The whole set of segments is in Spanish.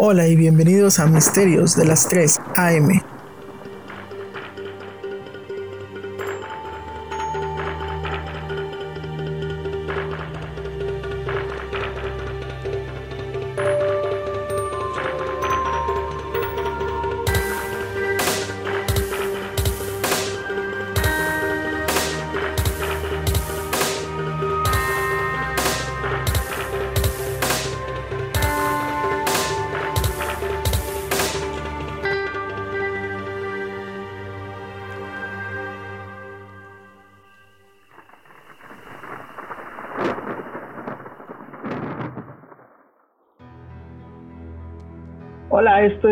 Hola y bienvenidos a Misterios de las 3 AM.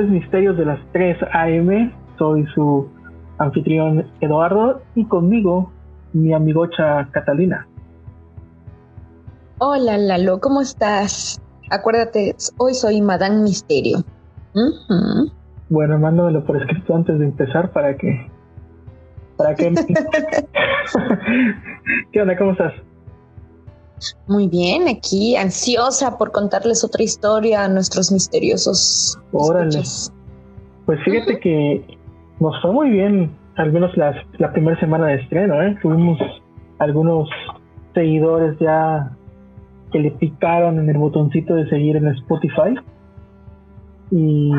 Misterios de las 3 AM. Soy su anfitrión Eduardo y conmigo mi amigocha Catalina. Hola Lalo, ¿cómo estás? Acuérdate, hoy soy Madame Misterio. Bueno, mándamelo por escrito antes de empezar para que... Para que... ¿Qué onda? ¿Cómo estás? Muy bien, aquí ansiosa por contarles otra historia a nuestros misteriosos. Órale. Pues fíjate que nos fue muy bien, al menos la, la primera semana de estreno, ¿eh? Tuvimos algunos seguidores ya que le picaron en el botoncito de seguir en Spotify y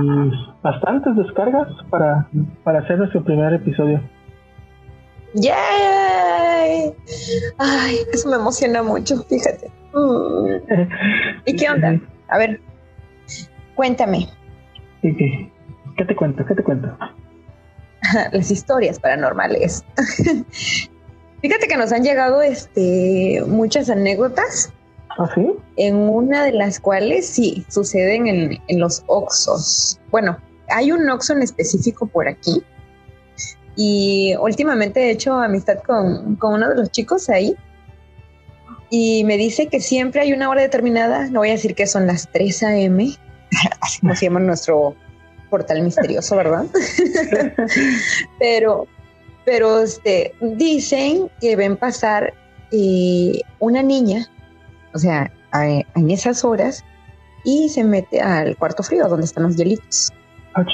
bastantes descargas para, para hacer nuestro primer episodio. ¡Yay! Ay, eso me emociona mucho, fíjate. Mm. ¿Y qué onda? A ver, cuéntame. ¿Qué, qué te cuento? ¿Qué te cuento? Las historias paranormales. Fíjate que nos han llegado este, muchas anécdotas. ¿Ah, sí? En una de las cuales sí, suceden en, en los Oxos. Bueno, hay un Oxo en específico por aquí y últimamente he hecho amistad con, uno de los chicos ahí. Y me dice que siempre hay una hora determinada, no voy a decir que son las 3 a.m., así como se llama nuestro portal misterioso, ¿verdad? pero, pero este, dicen que ven pasar eh, una niña, o sea, en esas horas, y se mete al cuarto frío donde están los hielitos. Ah.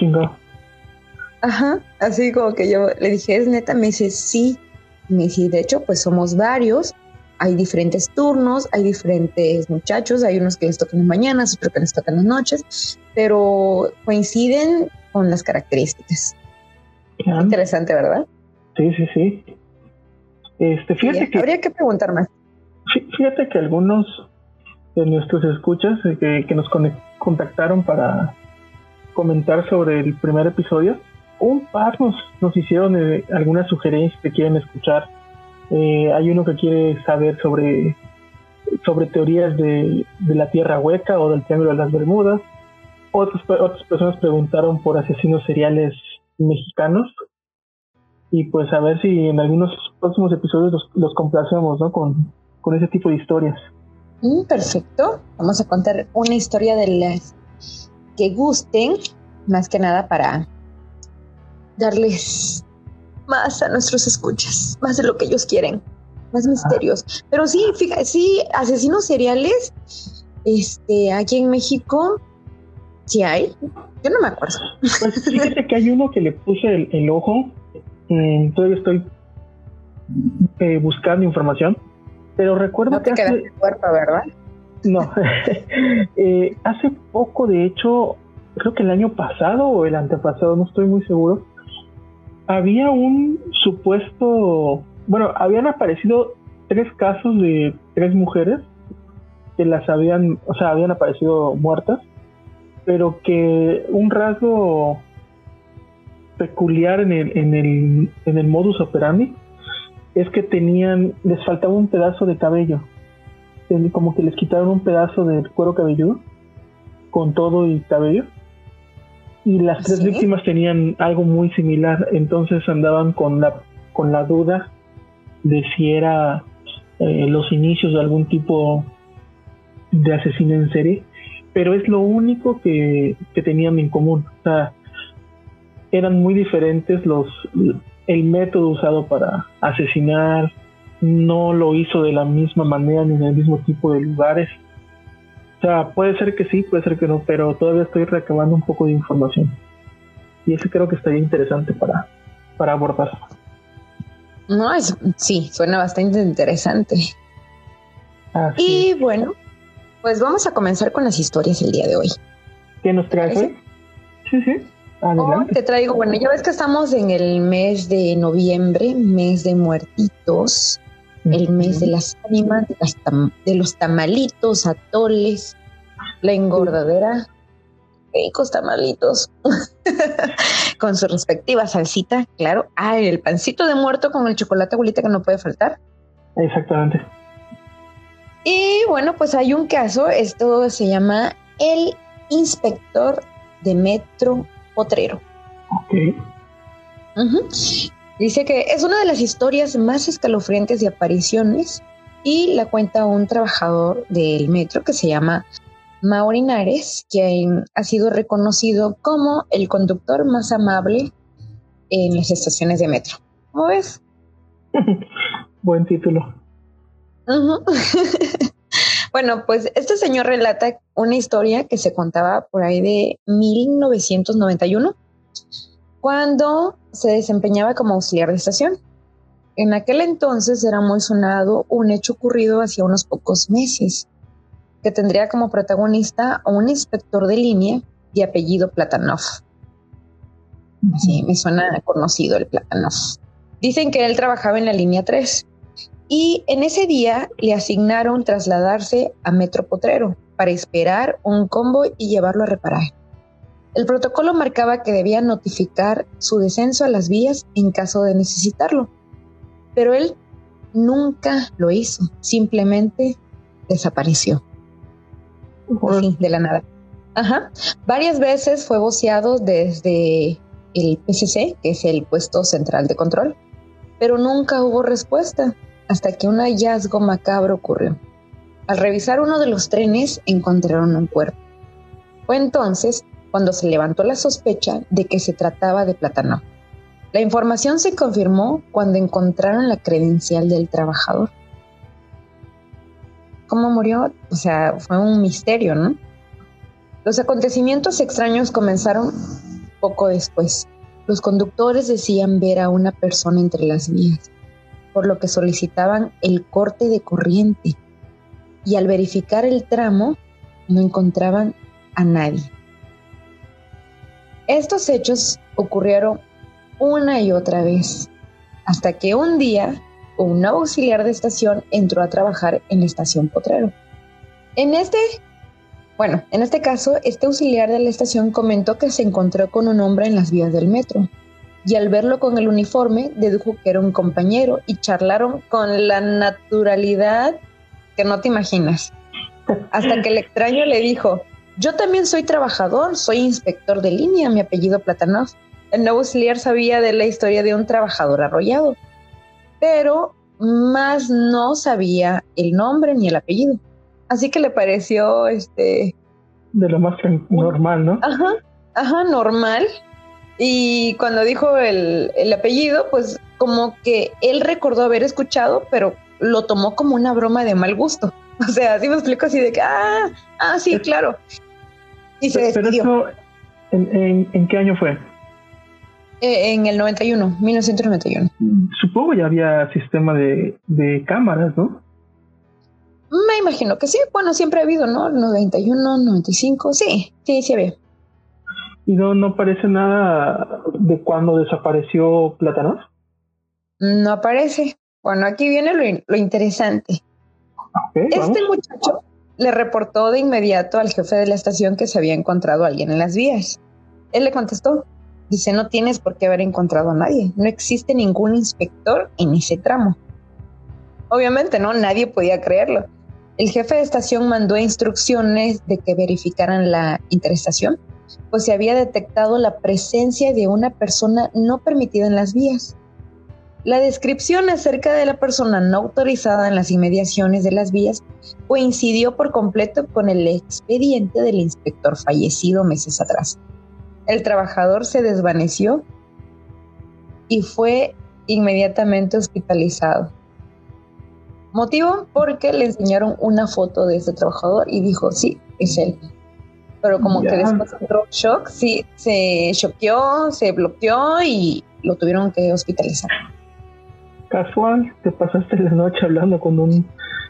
Ajá, así como que yo le dije, ¿es neta? Me dice, sí. Me dice, de hecho, pues somos varios, hay diferentes turnos, hay diferentes muchachos, hay unos que les tocan las mañanas, otros que les tocan las noches, pero coinciden con las características. Interesante, ¿verdad? Sí, sí, sí. Este, fíjate que, habría que preguntar más. Fíjate que algunos de nuestros escuchas eh, que, que nos contactaron para comentar sobre el primer episodio, un par nos, hicieron eh, algunas sugerencias que quieren escuchar. Eh, hay uno que quiere saber sobre, sobre teorías de, la Tierra Hueca o del Triángulo de las Bermudas. Otras, personas preguntaron por asesinos seriales mexicanos. Y pues a ver si en algunos próximos episodios los, complacemos ¿no? con, con ese tipo de historias. Mm, perfecto. Vamos a contar una historia de las que gusten, más que nada para darles más a nuestros escuchas, más de lo que ellos quieren, más misterios. Pero sí, fíjate, sí, asesinos seriales, este, aquí en México, sí hay. Yo no me acuerdo. Pues fíjate que hay uno que le puse el, ojo. Mm, todavía estoy eh, buscando información, pero recuerdo no te que hace, cuerpo, ¿verdad? No, eh, hace poco, de hecho, creo que el año pasado o el antepasado, no estoy muy seguro, había un supuesto, bueno, habían aparecido tres casos de tres mujeres que las habían, o sea, habían aparecido muertas, pero que un rasgo peculiar en el, en el, en el modus operandi es que tenían, les faltaba un pedazo de cabello, como que les quitaron un pedazo del cuero cabelludo con todo y cabello y las tres víctimas tenían algo muy similar, entonces andaban con la, con la duda de si era eh, los inicios de algún tipo de asesino en serie, pero es lo único que, que tenían en común. O sea, eran muy diferentes los el método usado para asesinar, no lo hizo de la misma manera ni en el mismo tipo de lugares. O sea, puede ser que sí, puede ser que no, pero todavía estoy recabando un poco de información. Y eso creo que estaría interesante para, para abordar. No, es, sí, suena bastante interesante. y bueno, pues vamos a comenzar con las historias el día de hoy. ¿Qué nos traes hoy? Sí, sí. Oh, te traigo, bueno, ya ves que estamos en el mes de noviembre, mes de muertitos, el mes de las ánimas, de, los tamalitos, atoles, la engordadera, ricos tamalitos, con su respectiva salsita, claro. Ah, el pancito de muerto con el chocolate abuelita que no puede faltar. Exactamente. Y bueno, pues hay un caso, esto se llama el inspector de metro potrero. Ok. Dice que es una de las historias más escalofriantes de apariciones y la cuenta un trabajador del metro que se llama Maurinares, quien ha sido reconocido como el conductor más amable en las estaciones de metro. ¿Cómo ves? Buen título. bueno, pues este señor relata una historia que se contaba por ahí de 1991, cuando se desempeñaba como auxiliar de estación. En aquel entonces era muy sonado un hecho ocurrido hacia unos pocos meses, que tendría como protagonista a un inspector de línea de apellido Platanov. Sí, me suena conocido el Platanov. Dicen que él trabajaba en la línea 3 y en ese día le asignaron trasladarse a Metro Potrero para esperar un combo y llevarlo a reparar. El protocolo marcaba que debía notificar su descenso a las vías en caso de necesitarlo, pero él nunca lo hizo, simplemente desapareció. de la nada. Ajá. Varias veces fue voceado desde el PCC, que es el puesto central de control, pero nunca hubo respuesta hasta que un hallazgo macabro ocurrió. Al revisar uno de los trenes encontraron un cuerpo. Fue entonces cuando se levantó la sospecha de que se trataba de Platano. La información se confirmó cuando encontraron la credencial del trabajador. ¿Cómo murió? O sea, fue un misterio, ¿no? Los acontecimientos extraños comenzaron poco después. Los conductores decían ver a una persona entre las vías por lo que solicitaban el corte de corriente y al verificar el tramo no encontraban a nadie. Estos hechos ocurrieron una y otra vez, hasta que un día un auxiliar de estación entró a trabajar en la estación Potrero. En este, bueno, en este caso, este auxiliar de la estación comentó que se encontró con un hombre en las vías del metro y al verlo con el uniforme dedujo que era un compañero y charlaron con la naturalidad que no te imaginas. Hasta que el extraño le dijo, yo también soy trabajador, soy inspector de línea, mi apellido Platanov. El nuevo auxiliar sabía de la historia de un trabajador arrollado, pero más no sabía el nombre ni el apellido. Así que le pareció este... De lo más normal, ¿no? Ajá, ajá, normal y cuando dijo el, apellido, pues como que él recordó haber escuchado, pero lo tomó como una broma de mal gusto. O sea, así me explico así de que, ah, ah, sí, claro. Y se despidió. ¿en, qué año fue? Eh, en el 91, 1991. Supongo ya había sistema de, de cámaras, ¿no? Me imagino que sí. Bueno, siempre ha habido, ¿no? 91, 95, sí, sí, sí había. ¿Y no, no aparece nada de cuando desapareció Platanos? No aparece. Bueno, aquí viene lo, interesante. este muchacho le reportó de inmediato al jefe de la estación que se había encontrado a alguien en las vías. Él le contestó, dice, no tienes por qué haber encontrado a nadie, no existe ningún inspector en ese tramo. Obviamente, ¿no? Nadie podía creerlo. El jefe de estación mandó instrucciones de que verificaran la interestación pues se había detectado la presencia de una persona no permitida en las vías. La descripción acerca de la persona no autorizada en las inmediaciones de las vías coincidió por completo con el expediente del inspector fallecido meses atrás. El trabajador se desvaneció y fue inmediatamente hospitalizado. Motivo porque le enseñaron una foto de ese trabajador y dijo, sí, es él. Pero como que después entró shock, sí, se choqueó, se bloqueó y lo tuvieron que hospitalizar. Casual, te pasaste la noche hablando con un,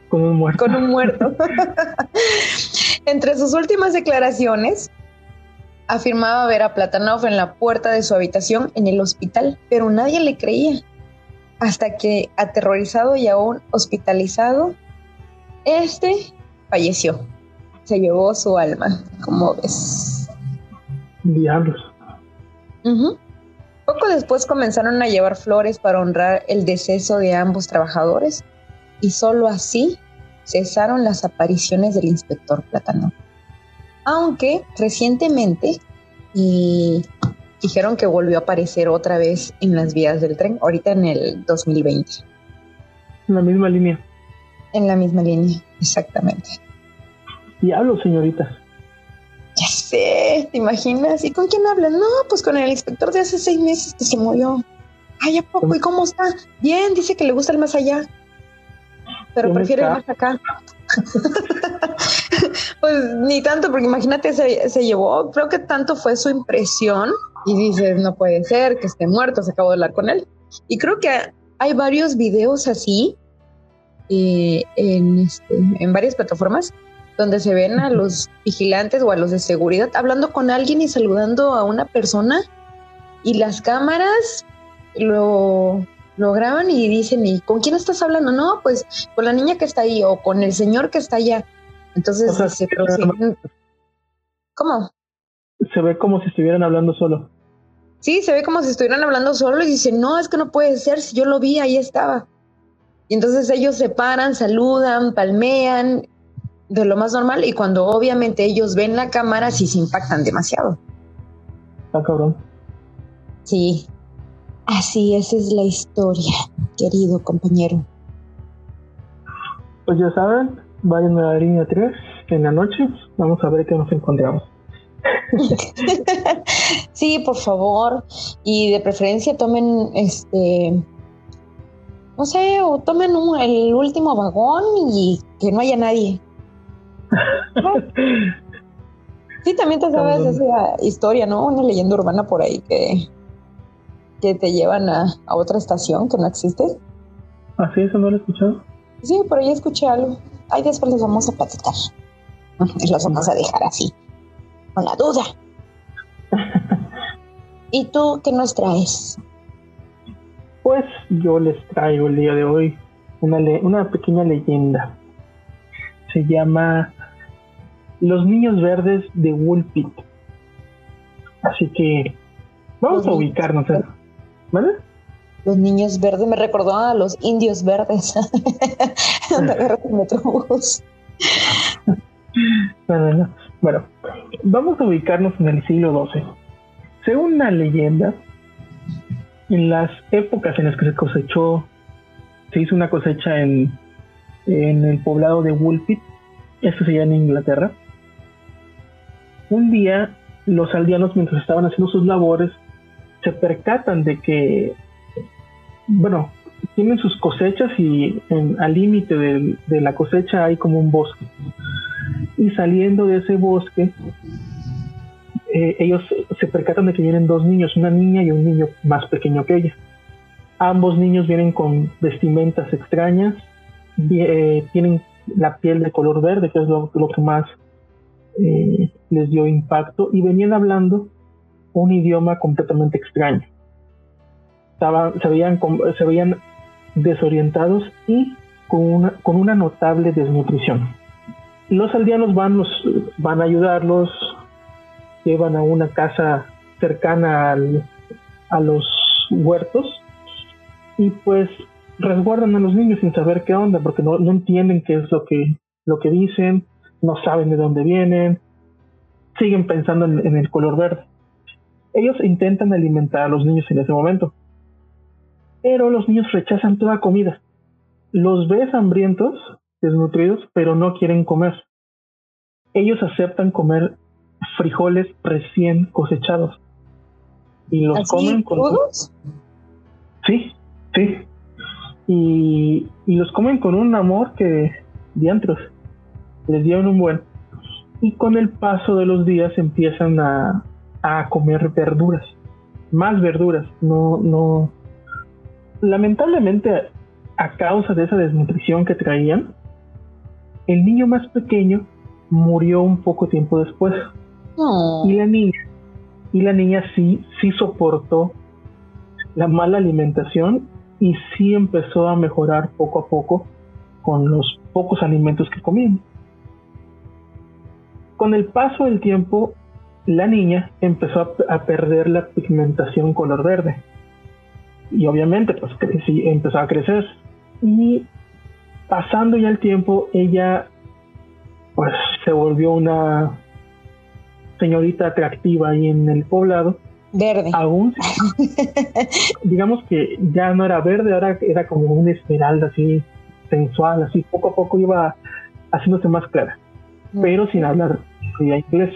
con un muerto. Con un muerto. Entre sus últimas declaraciones, afirmaba ver a Platanov en la puerta de su habitación en el hospital, pero nadie le creía hasta que, aterrorizado y aún hospitalizado, este falleció. Se llevó su alma, como ves. Diablos. Poco después comenzaron a llevar flores para honrar el deceso de ambos trabajadores y solo así cesaron las apariciones del inspector Platano. Aunque recientemente y dijeron que volvió a aparecer otra vez en las vías del tren, ahorita en el 2020. En la misma línea. En la misma línea, exactamente. Diablo, señoritas. Ya sé, ¿te imaginas? ¿Y con quién hablan? No, pues con el inspector de hace seis meses que se murió. Ay, ¿a poco? ¿Y cómo está? Bien, dice que le gusta el más allá. Pero prefiere el más acá. pues ni tanto, porque imagínate, se, se llevó, creo que tanto fue su impresión y dices, no puede ser que esté muerto, se acabó de hablar con él. Y creo que hay varios videos así eh, en, este, en varias plataformas donde se ven a los vigilantes o a los de seguridad hablando con alguien y saludando a una persona y las cámaras lo, lo graban y dicen, ¿y con quién estás hablando? No, pues con la niña que está ahí o con el señor que está allá. Entonces, se, ¿cómo? Se ve como si estuvieran hablando solo. Sí, se ve como si estuvieran hablando solo y dicen, no, es que no puede ser, si yo lo vi, ahí estaba. Y entonces ellos se paran, saludan, palmean, de lo más normal, y cuando obviamente ellos ven la cámara, sí se impactan demasiado. Ah, cabrón. Sí, así esa es la historia, querido compañero. Pues ya saben, vayan a la línea 3 en la noche, vamos a ver qué nos encontramos. sí, por favor. Y de preferencia tomen este. No sé, o tomen el último vagón y que no haya nadie. Sí, también te sabes esa historia, ¿no? Una leyenda urbana por ahí que, que te llevan a, otra estación que no existe. ¿Así eso no lo he escuchado? Sí, por ahí escuché algo. Ahí después les vamos a platicar. Los vamos a dejar así con la duda. ¿Y tú qué nos traes? Pues yo les traigo el día de hoy una, una pequeña leyenda. Se llama Los Niños Verdes de Woolpit. Así que vamos a ubicarnos. ¿Vale? Los niños verdes me recordó a los indios verdes. Bueno, vamos a ubicarnos en el siglo XII. Según una leyenda, en las épocas en las que se cosechó, se hizo una cosecha en, en el poblado de Woolpit, esto sería en Inglaterra. Un día, los aldeanos, mientras estaban haciendo sus labores, se percatan de que, bueno, tienen sus cosechas y al límite de, de la cosecha hay como un bosque y saliendo de ese bosque, eh, ellos se percatan de que vienen dos niños, una niña y un niño más pequeño que ella. Ambos niños vienen con vestimentas extrañas, eh, tienen la piel de color verde, que es lo, que más eh, les dio impacto, y venían hablando un idioma completamente extraño. Estaban, se, veían, se veían desorientados y con una, con una notable desnutrición los aldeanos van, los, van a ayudarlos, llevan a una casa cercana a los huertos y pues resguardan a los niños sin saber qué onda, porque no, entienden qué es lo que, lo que dicen, no saben de dónde vienen, siguen pensando en, en el color verde. Ellos intentan alimentar a los niños en ese momento, pero los niños rechazan toda comida. Los ves hambrientos desnutridos, pero no quieren comer. Ellos aceptan comer frijoles recién cosechados. Y los comen con... ¿Crudos? Sí, sí. y, los comen con un amor que diantros les dieron un buen. Y con el paso de los días empiezan a, a comer verduras, más verduras, no, no. Lamentablemente, a causa de esa desnutrición que traían, el niño más pequeño murió un poco tiempo después. Y la niña, y la niña sí, sí soportó la mala alimentación y sí empezó a mejorar poco a poco con los pocos alimentos que comían. Con el paso del tiempo, la niña empezó a, perder la pigmentación color verde. Y obviamente, pues empezó a crecer. Y pasando ya el tiempo, ella pues se volvió una señorita atractiva ahí en el poblado. Verde. Aún, digamos que ya no era verde, ahora era como una esmeralda así sensual, así poco a poco iba haciéndose más clara, mm. pero sin hablar inglés.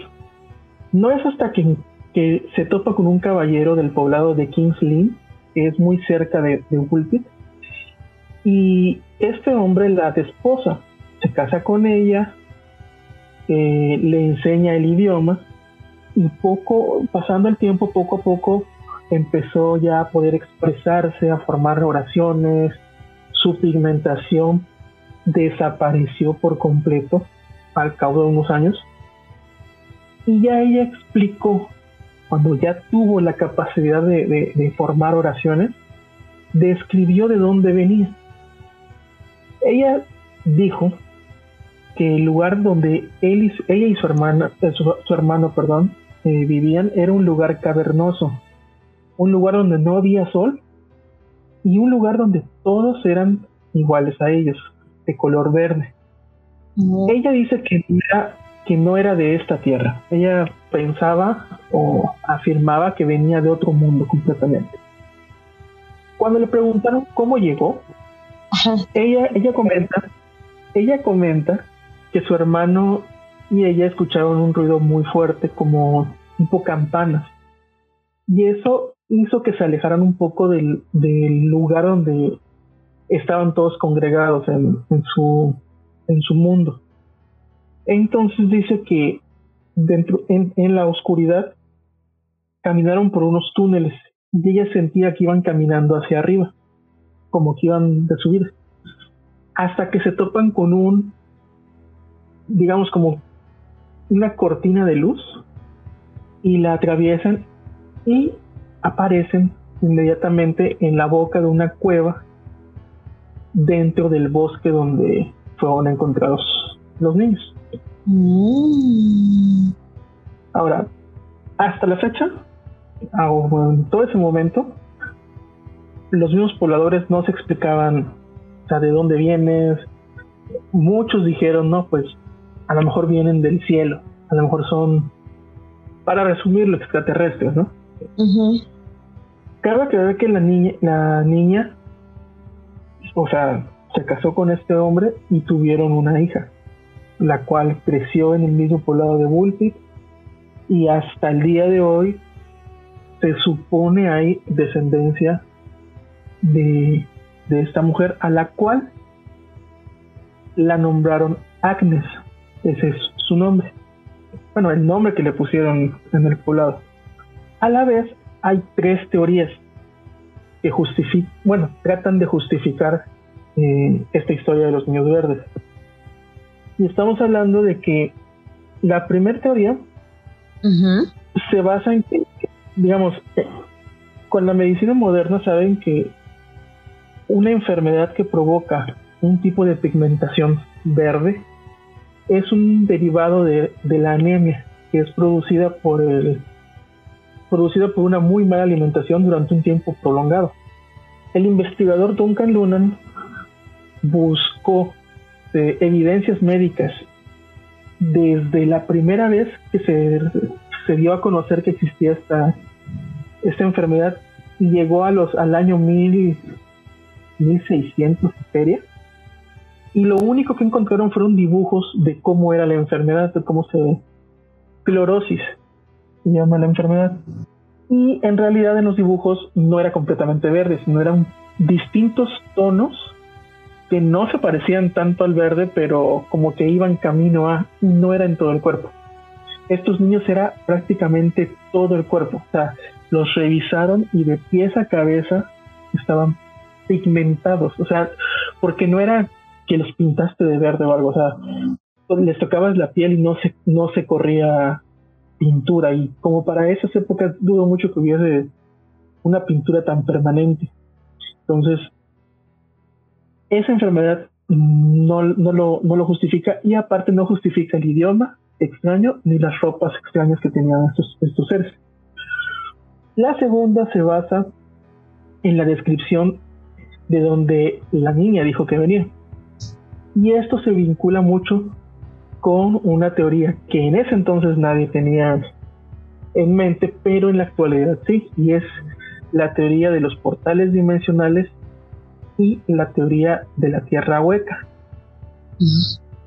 No es hasta que, que, se topa con un caballero del poblado de Kings Lynn, que es muy cerca de, de y este hombre la desposa, se casa con ella, eh, le enseña el idioma y poco, pasando el tiempo, poco a poco empezó ya a poder expresarse, a formar oraciones, su pigmentación desapareció por completo al cabo de unos años. Y ya ella explicó, cuando ya tuvo la capacidad de, de formar oraciones, describió de dónde venía. Ella dijo que el lugar donde él y, ella y su hermana, eh, su, hermano, perdón, eh, vivían era un lugar cavernoso, un lugar donde no había sol y un lugar donde todos eran iguales a ellos, de color verde. Ella dice que, que no era de esta tierra. Ella pensaba o afirmaba que venía de otro mundo completamente. Cuando le preguntaron cómo llegó, ella, ella comenta, ella comenta que su hermano y ella escucharon un ruido muy fuerte como tipo campanas. Y eso hizo que se alejaran un poco del, lugar donde estaban todos congregados en, su, en su mundo. Entonces dice que dentro, en, en la oscuridad caminaron por unos túneles y ella sentía que iban caminando hacia arriba, como que iban de subida, hasta que se topan con un digamos, como una cortina de luz y la atraviesan y aparecen inmediatamente en la boca de una cueva dentro del bosque donde fueron encontrados los niños. Mm. Ahora, hasta la fecha, en todo ese momento, los mismos pobladores no se explicaban, o sea, de dónde vienes. Muchos dijeron, no, pues a lo mejor vienen del cielo, a lo mejor son, para resumirlo, extraterrestres, ¿no? Cabe aclarar que la niña, la niña, o sea, se casó con este hombre y tuvieron una hija, la cual creció en el mismo poblado de Bullpit y hasta el día de hoy se supone hay descendencia de, de esta mujer a la cual la nombraron Agnes ese es su nombre. Bueno, el nombre que le pusieron en el poblado. A la vez, hay tres teorías que justifican, bueno, tratan de justificar eh, esta historia de los niños verdes. Y estamos hablando de que la primera teoría se basa en que, digamos, eh, con la medicina moderna saben que una enfermedad que provoca un tipo de pigmentación verde es un derivado de, la anemia que es producida por el producida por una muy mala alimentación durante un tiempo prolongado. El investigador Duncan Lunan buscó eh, evidencias médicas desde la primera vez que se, dio a conocer que existía esta, esta enfermedad llegó a los, al año mil, 1600 feria y lo único que encontraron fueron dibujos de cómo era la enfermedad, de cómo se... Clorosis se llama la enfermedad. Y en realidad en los dibujos no era completamente verde, sino eran distintos tonos que no se parecían tanto al verde, pero como que iban camino a, y no era en todo el cuerpo. Estos niños era prácticamente todo el cuerpo, o sea, los revisaron y de pies a cabeza estaban pigmentados, o sea, porque no era que los pintaste de verde o algo, o sea, les tocabas la piel y no se, no se corría pintura y como para esas épocas dudo mucho que hubiese una pintura tan permanente. Entonces, esa enfermedad no, no, lo, no lo justifica y aparte no justifica el idioma extraño ni las ropas extrañas que tenían estos, estos seres. La segunda se basa en la descripción de donde la niña dijo que venía. Y esto se vincula mucho con una teoría que en ese entonces nadie tenía en mente, pero en la actualidad sí, y es la teoría de los portales dimensionales y la teoría de la tierra hueca.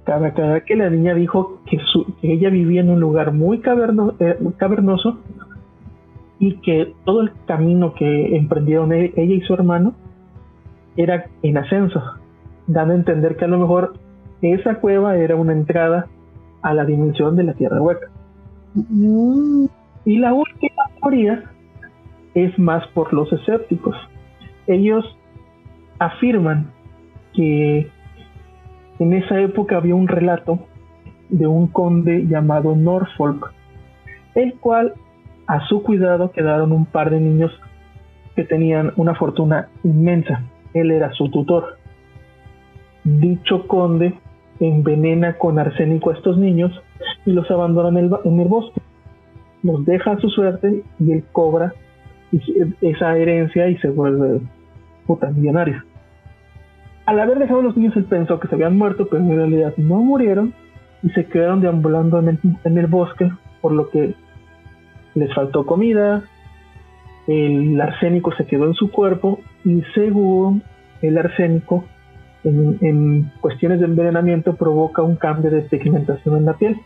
Cada, que la niña dijo que, ella vivía en un lugar muy eh, cavernoso y que todo el camino que emprendieron e, ella y su hermano era en ascenso, dando a entender que a lo mejor esa cueva era una entrada a la dimensión de la tierra hueca. Y la última teoría es más por los escépticos. Ellos afirman que en esa época había un relato de un conde llamado Norfolk, el cual a su cuidado quedaron un par de niños que tenían una fortuna inmensa. Él era su tutor. Dicho conde envenena con arsénico a estos niños y los abandona en el, en el bosque. Los deja a su suerte y él cobra esa herencia y se vuelve puta millonario. Al haber dejado a los niños, él pensó que se habían muerto, pero en realidad no murieron y se quedaron deambulando en el, en el bosque, por lo que les faltó comida, el arsénico se quedó en su cuerpo y según el arsénico, en, en, cuestiones de envenenamiento provoca un cambio de pigmentación en la piel,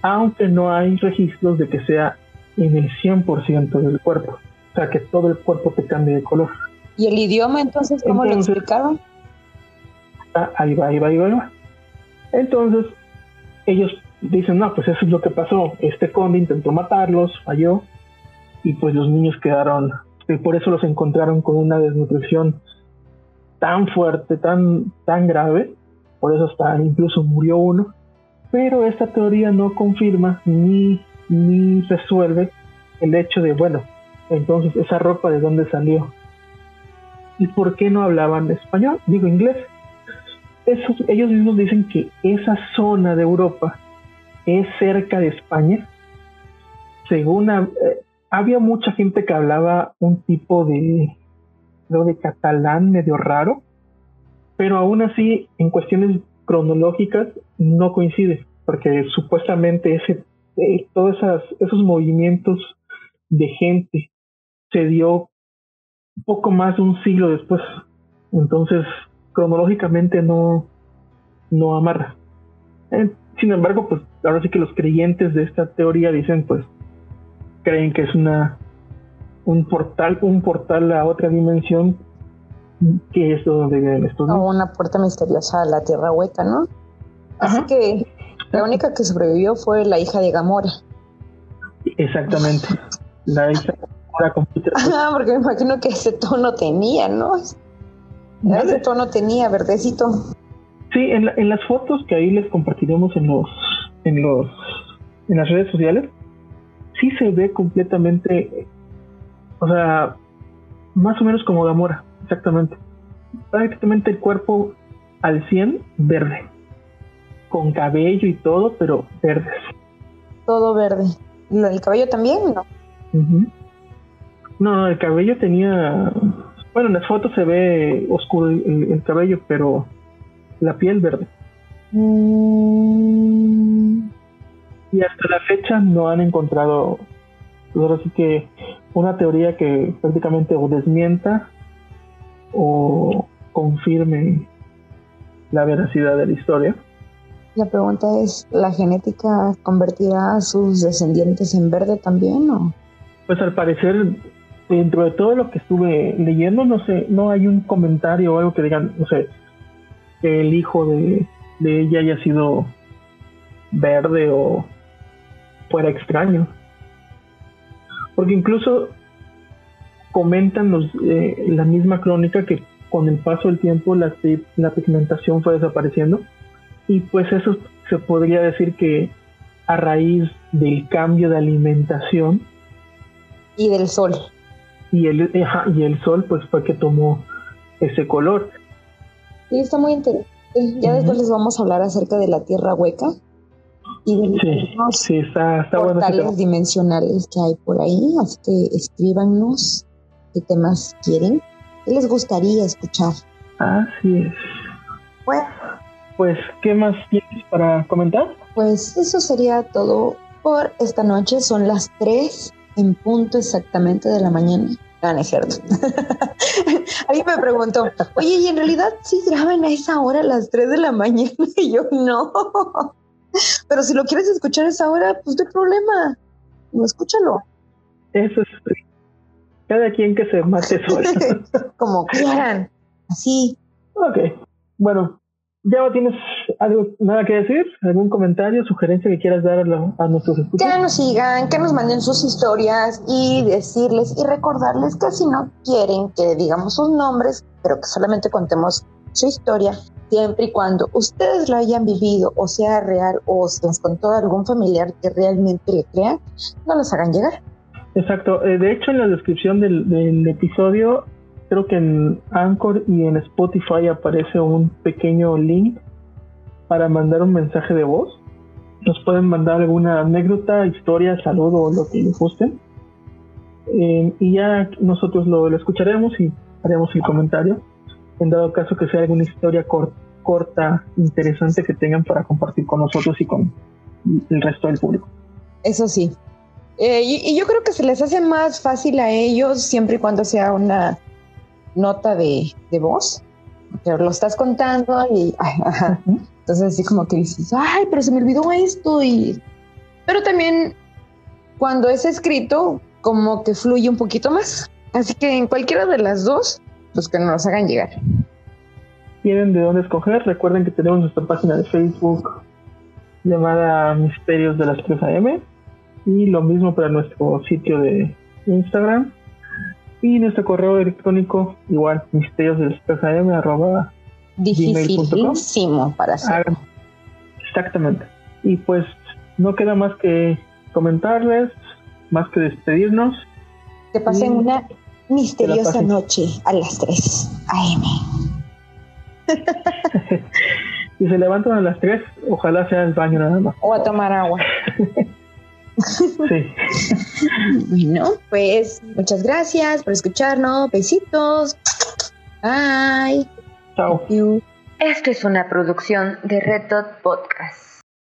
aunque no hay registros de que sea en el 100% del cuerpo, o sea que todo el cuerpo te cambie de color. ¿Y el idioma entonces cómo lo explicaron? Ah, ahí va, ahí va, ahí va, Entonces, ellos dicen, no, pues eso es lo que pasó. Este conde intentó matarlos, falló, y pues los niños quedaron, y por eso los encontraron con una desnutrición tan fuerte, tan, tan grave, por eso hasta incluso murió uno. Pero esta teoría no confirma ni, ni resuelve el hecho de, bueno, entonces esa ropa de dónde salió. ¿Y por qué no hablaban español? Digo inglés ellos mismos dicen que esa zona de Europa es cerca de España. Según eh, había mucha gente que hablaba un tipo de, de catalán medio raro, pero aún así en cuestiones cronológicas no coincide, porque supuestamente ese, eh, todos esos movimientos de gente se dio poco más de un siglo después. Entonces, cronológicamente no, no amarra. Eh, sin embargo, pues ahora sí que los creyentes de esta teoría dicen, pues, creen que es una un portal, un portal a otra dimensión que es donde viven estos. O una puerta misteriosa a la tierra hueca, ¿no? Así que la única que sobrevivió fue la hija de Gamora. Exactamente. La hija de Gamora Ah, porque me imagino que ese tono tenía, ¿no? Ese tono tenía, verdecito. Sí, en, en las fotos que ahí les compartiremos en los, en los, en las redes sociales, sí se ve completamente, o sea, más o menos como Gamora, exactamente. Prácticamente el cuerpo al 100 verde, con cabello y todo, pero verde. Todo verde. ¿El cabello también no? No, el cabello tenía bueno, en las fotos se ve oscuro el, cabello, pero la piel verde. Mm. Y hasta la fecha no han encontrado, pues ahora sí que una teoría que prácticamente o desmienta o confirme la veracidad de la historia. La pregunta es, ¿la genética convertirá a sus descendientes en verde también o? pues al parecer, dentro de todo lo que estuve leyendo, no sé, no hay un comentario o algo que digan, no sé, que el hijo de, ella haya sido verde o fuera extraño. Porque incluso comentan los, eh, la misma crónica que con el paso del tiempo la pigmentación fue desapareciendo y pues eso se podría decir que a raíz del cambio de alimentación y del sol y el y el sol pues fue que tomó ese color. Sí está muy interesante. Ya después les vamos a hablar acerca de la tierra hueca y de los sí, está, portales dimensionales que hay por ahí. Así que escríbanos qué temas quieren qué les gustaría escuchar. Así es. Bueno. Pues, ¿qué más tienes para comentar? Pues eso sería todo por esta noche. Son las 3 en punto exactamente de la mañana. Ah, no es cierto. Alguien me preguntó, oye, ¿y en realidad sí graban a esa hora a las 3 de la mañana? Y yo, no. Pero si lo quieres escuchar a esa hora, pues no hay problema. No, escúchalo. Eso es. Cada quien que se mate solo. Como quieran. Así. Ok. Bueno, ¿Ya no tienes algo, nada que decir? ¿Algún comentario, sugerencia que quieras dar a, nuestros escuchas? Que nos sigan, que nos manden sus historias y decirles y recordarles que si no quieren que digamos sus nombres, pero que solamente contemos su historia, siempre y cuando ustedes la hayan vivido o sea real o se les contó algún familiar que realmente le crea, no los hagan llegar. Exacto. Eh, de hecho, en la descripción del, del episodio creo que en Anchor y en Spotify aparece un pequeño link para mandar un mensaje de voz. Nos pueden mandar alguna anécdota, historia, saludo lo que les guste. Eh, y ya nosotros lo, escucharemos y haremos el comentario. En dado caso que sea alguna historia corta, interesante que tengan para compartir con nosotros y con el resto del público. Eso sí. Eh, y, yo creo que se les hace más fácil a ellos siempre y cuando sea una nota de, voz, pero lo estás contando y entonces así como que dices, ay, pero se me olvidó esto y pero también cuando es escrito como que fluye un poquito más. Así que en cualquiera de las dos, pues que nos hagan llegar. Tienen de dónde escoger. Recuerden que tenemos nuestra página de Facebook llamada Misterios de las 3 AM y lo mismo para nuestro sitio de Instagram y nuestro correo electrónico, igual, misterios del arroba Dificilísimo para hacer. Exactamente. Y pues no queda más que comentarles, más que despedirnos. Que pasen una misteriosa noche a las 3 AM. y se levantan a las 3, ojalá sea el baño nada más. O a tomar agua. Sí. bueno, pues muchas gracias por escucharnos. Besitos. Bye. Chao. Esto es una producción de Red Dot Podcast.